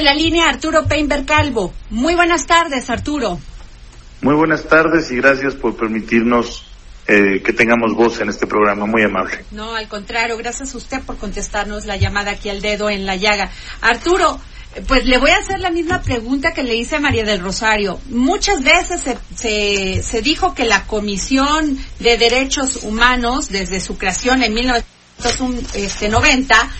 De la línea Arturo Peinber Calvo. Muy buenas tardes, Arturo. Muy buenas tardes y gracias por permitirnos eh, que tengamos voz en este programa. Muy amable. No, al contrario, gracias a usted por contestarnos la llamada aquí al dedo en la llaga. Arturo, pues le voy a hacer la misma pregunta que le hice a María del Rosario. Muchas veces se, se, se dijo que la Comisión de Derechos Humanos, desde su creación en 1990,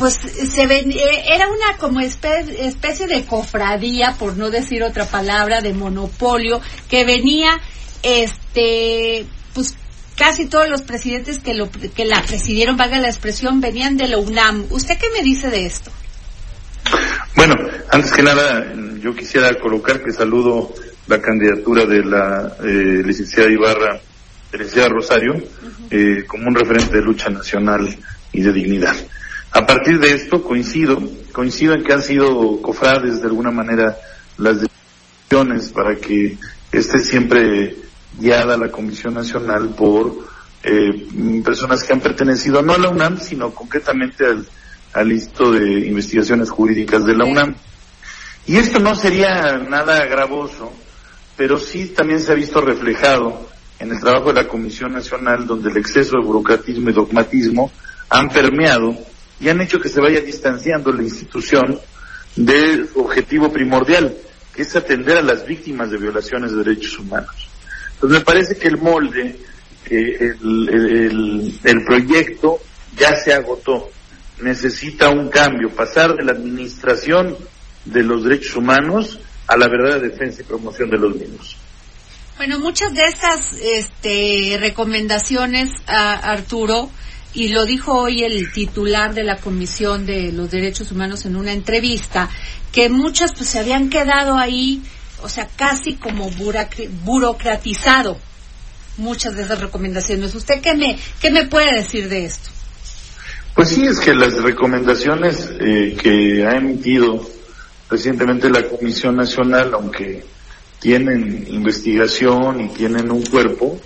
pues se ven, eh, era una como especie, especie de cofradía, por no decir otra palabra, de monopolio, que venía, este, pues casi todos los presidentes que, lo, que la presidieron, valga la expresión, venían de la UNAM. ¿Usted qué me dice de esto? Bueno, antes que nada, yo quisiera colocar que saludo la candidatura de la eh, licenciada Ibarra, de licenciada Rosario, eh, como un referente de lucha nacional y de dignidad. A partir de esto coincido, coincido en que han sido cofrades de alguna manera las decisiones para que esté siempre guiada la Comisión Nacional por eh, personas que han pertenecido no a la UNAM, sino concretamente al, al Instituto de Investigaciones Jurídicas de la UNAM. Y esto no sería nada gravoso, pero sí también se ha visto reflejado en el trabajo de la Comisión Nacional, donde el exceso de burocratismo y dogmatismo han permeado y han hecho que se vaya distanciando la institución de su objetivo primordial, que es atender a las víctimas de violaciones de derechos humanos. Entonces me parece que el molde, eh, el, proyecto ya se agotó. Necesita un cambio, pasar de la administración de los derechos humanos a la verdadera defensa y promoción de los mismos. Bueno, muchas de estas este, recomendaciones, Arturo, y lo dijo hoy el titular de la Comisión de los Derechos Humanos en una entrevista, que muchas pues se habían quedado ahí, o sea, casi como burocratizado muchas de esas recomendaciones. ¿Usted qué me, qué me puede decir de esto? Pues sí, es que las recomendaciones eh, que ha emitido recientemente la Comisión Nacional, aunque tienen investigación y tienen un cuerpo,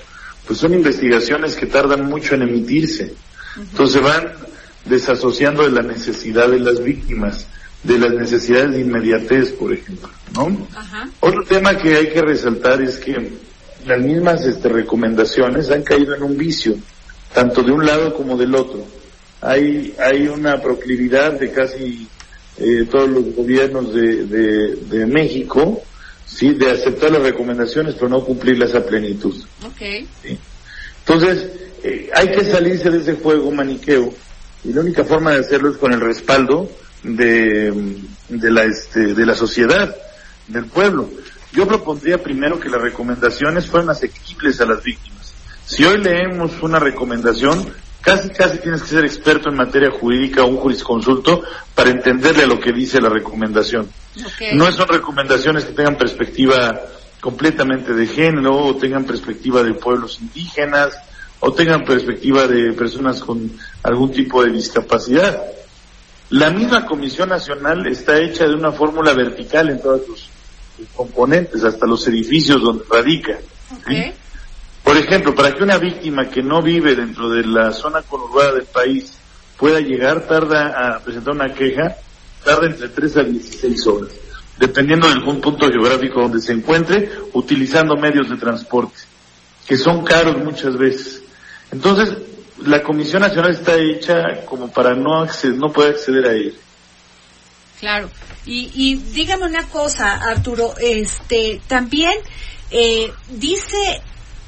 pues son investigaciones que tardan mucho en emitirse. Entonces van desasociando de la necesidad de las víctimas, de las necesidades de inmediatez, por ejemplo, ¿no? Otro tema que hay que resaltar es que las mismas este, recomendaciones han caído en un vicio, tanto de un lado como del otro. Hay, hay una proclividad de casi eh, todos los gobiernos de, de, de, México, sí, de aceptar las recomendaciones pero no cumplirlas a plenitud. Okay. ¿sí? Entonces, eh, hay que salirse de ese juego maniqueo y la única forma de hacerlo es con el respaldo de, de la este, de la sociedad, del pueblo. Yo propondría primero que las recomendaciones fueran asequibles a las víctimas. Si hoy leemos una recomendación, casi casi tienes que ser experto en materia jurídica o un jurisconsulto para entenderle a lo que dice la recomendación. Okay. No son recomendaciones que tengan perspectiva completamente de género o tengan perspectiva de pueblos indígenas o tengan perspectiva de personas con algún tipo de discapacidad. La misma Comisión Nacional está hecha de una fórmula vertical en todos sus, sus componentes, hasta los edificios donde radica. Okay. ¿sí? Por ejemplo, para que una víctima que no vive dentro de la zona conurbada del país pueda llegar, tarda a presentar una queja, tarda entre 3 a 16 horas, dependiendo del punto geográfico donde se encuentre, utilizando medios de transporte, que son caros muchas veces. Entonces, la Comisión Nacional está hecha como para no acceder, no poder acceder a ella. Claro. Y, y dígame una cosa, Arturo, este, también eh, dice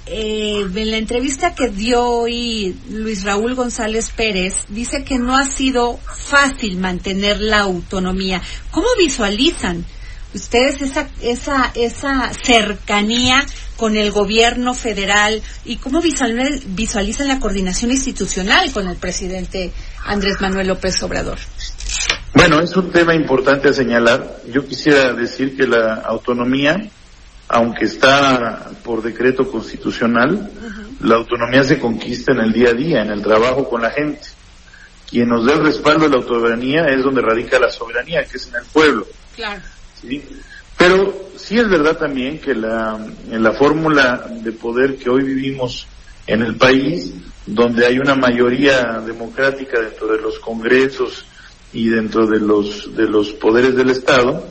eh, en la entrevista que dio hoy Luis Raúl González Pérez, dice que no ha sido fácil mantener la autonomía. ¿Cómo visualizan ustedes esa, esa, esa cercanía con el gobierno federal y cómo visualizan la coordinación institucional con el presidente Andrés Manuel López Obrador. Bueno, es un tema importante a señalar. Yo quisiera decir que la autonomía, aunque está por decreto constitucional, la autonomía se conquista en el día a día, en el trabajo con la gente. Quien nos dé el respaldo de la autonomía es donde radica la soberanía, que es en el pueblo. Claro. ¿Sí? Pero sí es verdad también que la, en la fórmula de poder que hoy vivimos en el país, donde hay una mayoría democrática dentro de los congresos y dentro de los, de los poderes del Estado,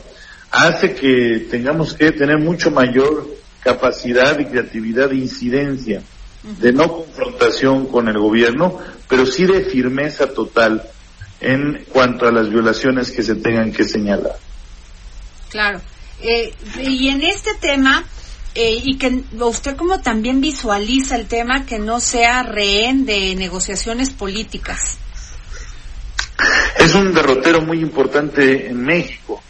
hace que tengamos que tener mucho mayor capacidad y creatividad de incidencia, de no confrontación con el gobierno, pero sí de firmeza total en cuanto a las violaciones que se tengan que señalar. Claro. Eh, y en este tema, eh, y que usted como también visualiza el tema que no sea rehén de negociaciones políticas. Es un derrotero muy importante en México.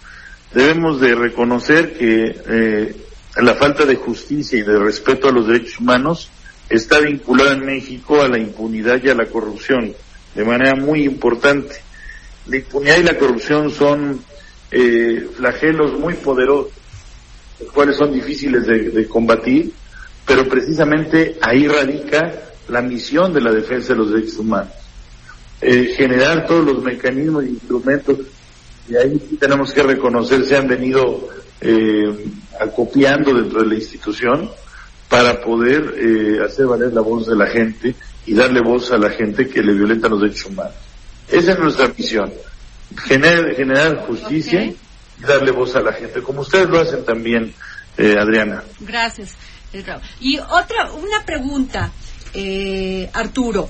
Debemos de reconocer que eh, la falta de justicia y de respeto a los derechos humanos está vinculada en México a la impunidad y a la corrupción de manera muy importante. La impunidad y la corrupción son eh, flagelos muy poderosos, los cuales son difíciles de, combatir, pero precisamente ahí radica la misión de la defensa de los derechos humanos. Eh, generar todos los mecanismos e instrumentos, y ahí tenemos que reconocer, se han venido eh, acopiando dentro de la institución para poder eh, hacer valer la voz de la gente y darle voz a la gente que le violenta los derechos humanos. Esa es nuestra misión generar, generar justicia y darle voz a la gente, como ustedes lo hacen también, eh, Adriana. Gracias. Y otra, una pregunta, eh, Arturo.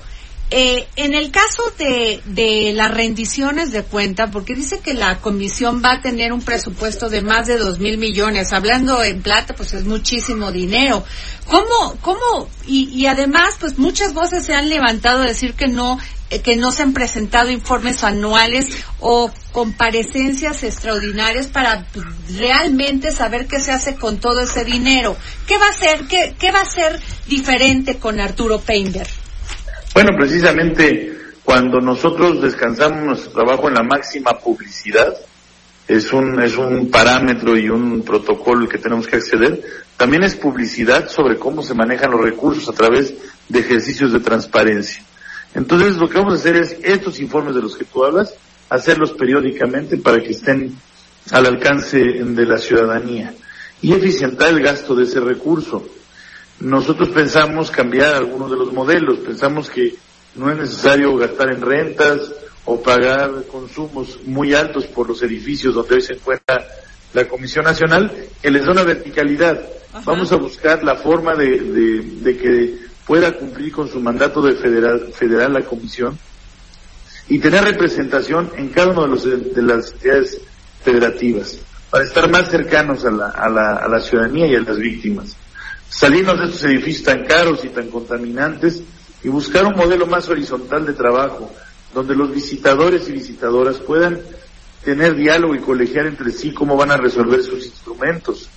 Eh, en el caso de, de las rendiciones de cuenta, porque dice que la comisión va a tener un presupuesto de más de dos mil millones, hablando en plata, pues es muchísimo dinero. ¿Cómo, cómo, y, y además, pues muchas voces se han levantado a decir que no eh, que no se han presentado informes anuales o comparecencias extraordinarias para pues, realmente saber qué se hace con todo ese dinero. ¿Qué va a ser, qué, va a ser diferente con Arturo Peinder? Bueno, precisamente cuando nosotros descansamos nuestro trabajo en la máxima publicidad, es un, es un parámetro y un protocolo que tenemos que acceder, también es publicidad sobre cómo se manejan los recursos a través de ejercicios de transparencia. Entonces lo que vamos a hacer es estos informes de los que tú hablas, hacerlos periódicamente para que estén al alcance de la ciudadanía y eficientar el gasto de ese recurso. Nosotros pensamos cambiar algunos de los modelos, pensamos que no es necesario gastar en rentas o pagar consumos muy altos por los edificios donde hoy se encuentra la Comisión Nacional, que les da una verticalidad. Vamos a buscar la forma de, de que pueda cumplir con su mandato de federal, federal la comisión y tener representación en cada una de, de las entidades federativas para estar más cercanos a la, a, la, a la ciudadanía y a las víctimas. Salirnos de estos edificios tan caros y tan contaminantes y buscar un modelo más horizontal de trabajo, donde los visitadores y visitadoras puedan tener diálogo y colegiar entre sí cómo van a resolver sus instrumentos.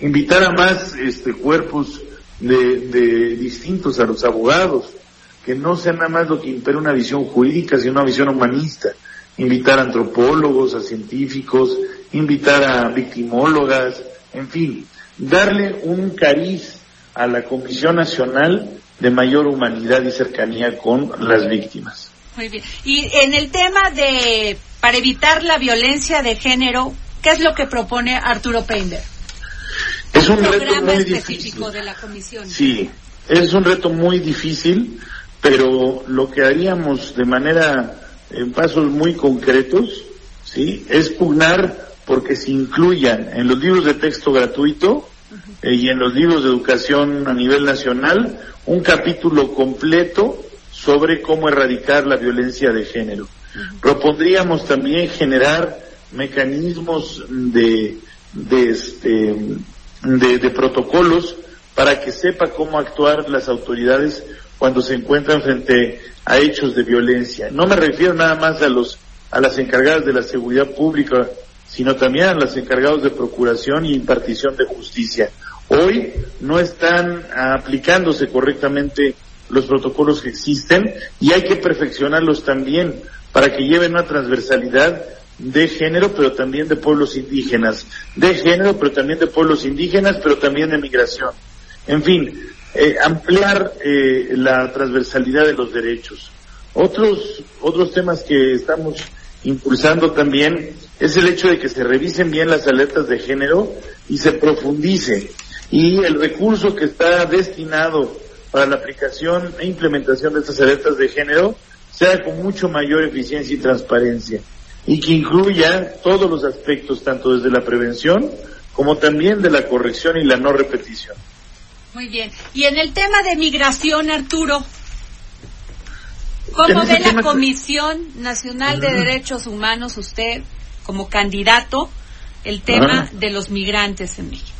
Invitar a más este, cuerpos de, distintos a los abogados, que no sea nada más lo que impera una visión jurídica, sino una visión humanista. Invitar a antropólogos, a científicos, invitar a victimólogas, en fin, darle un cariz a la Comisión Nacional de mayor humanidad y cercanía con las víctimas. Muy bien. Y en el tema de, para evitar la violencia de género, ¿qué es lo que propone Arturo Pender? Es un, reto muy difícil. de la comisión. Sí, es un reto muy difícil, pero lo que haríamos de manera en pasos muy concretos, sí, es pugnar porque se incluyan en los libros de texto gratuito eh, y en los libros de educación a nivel nacional un capítulo completo sobre cómo erradicar la violencia de género. Propondríamos también generar mecanismos de, de este, de, protocolos para que sepa cómo actuar las autoridades cuando se encuentran frente a hechos de violencia. No me refiero nada más a los a las encargadas de la seguridad pública, sino también a las encargados de procuración y impartición de justicia. Hoy no están aplicándose correctamente los protocolos que existen y hay que perfeccionarlos también para que lleven una transversalidad de género, pero también de pueblos indígenas, de género, pero también de pueblos indígenas, pero también de migración. En fin, eh, ampliar eh, la transversalidad de los derechos. Otros, otros temas que estamos impulsando también es el hecho de que se revisen bien las alertas de género y se profundice. Y el recurso que está destinado para la aplicación e implementación de estas alertas de género sea con mucho mayor eficiencia y transparencia y que incluya todos los aspectos, tanto desde la prevención como también de la corrección y la no repetición. Muy bien. Y en el tema de migración, Arturo, ¿cómo ve la Comisión Nacional de Derechos Humanos usted como candidato el tema de los migrantes en México?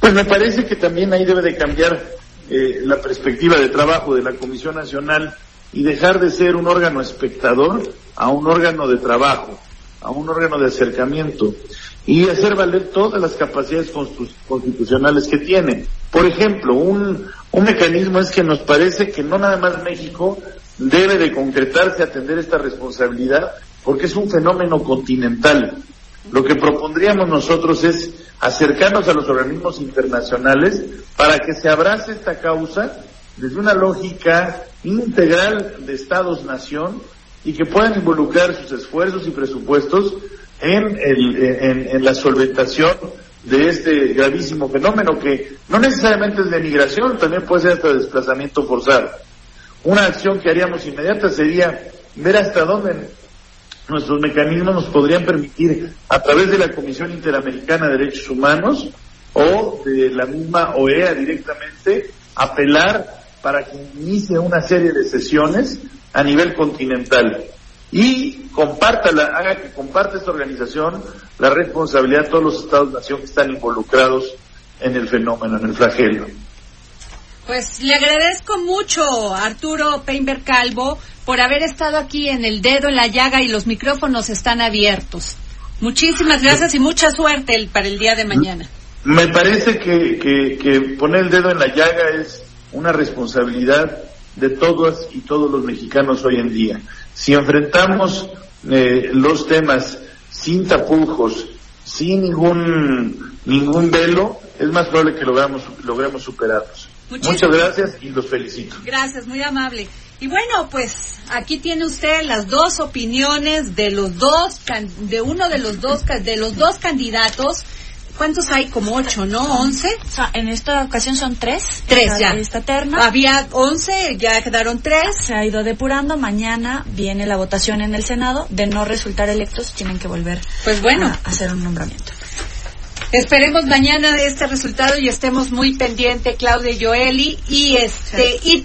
Pues me parece que también ahí debe de cambiar eh, la perspectiva de trabajo de la Comisión Nacional y dejar de ser un órgano espectador a un órgano de trabajo, a un órgano de acercamiento y hacer valer todas las capacidades constitucionales que tiene. Por ejemplo, un, un mecanismo es que nos parece que no nada más México debe de concretarse a atender esta responsabilidad porque es un fenómeno continental. Lo que propondríamos nosotros es acercarnos a los organismos internacionales para que se abrace esta causa desde una lógica integral de Estados-nación y que puedan involucrar sus esfuerzos y presupuestos en, la solventación de este gravísimo fenómeno que no necesariamente es de migración, también puede ser hasta de desplazamiento forzado. Una acción que haríamos inmediata sería ver hasta dónde nuestros mecanismos nos podrían permitir, a través de la Comisión Interamericana de Derechos Humanos o de la misma OEA directamente, apelar para que inicie una serie de sesiones a nivel continental y comparta haga que comparte esta organización la responsabilidad de todos los estados-nación que están involucrados en el fenómeno, en el flagelo. Pues le agradezco mucho, Arturo Peinberg Calvo, por haber estado aquí en el dedo en la llaga y los micrófonos están abiertos. Muchísimas gracias y mucha suerte para el día de mañana. Me parece que, que poner el dedo en la llaga es una responsabilidad de todos y todos los mexicanos hoy en día. Si enfrentamos eh, los temas sin tapujos, sin ningún ningún velo, es más probable que logramos, logremos superarlos. Muchas gracias y los felicito. Gracias, muy amable. Y bueno, pues aquí tiene usted las dos opiniones de los dos de uno de los dos de los dos candidatos ¿Cuántos hay? Como ocho, ¿no? ¿Once? en esta ocasión son tres. Tres, ya. Esta terna. Había once, ya quedaron tres. Se ha ido depurando. Mañana viene la votación en el Senado. De no resultar electos, tienen que volver pues bueno. a hacer un nombramiento. Esperemos mañana este resultado y estemos muy pendientes, Claudia Joeli. Y este. Y...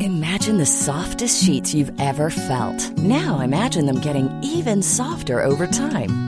Imagine the softest sheets you've ever felt. Now imagine them getting even softer over time.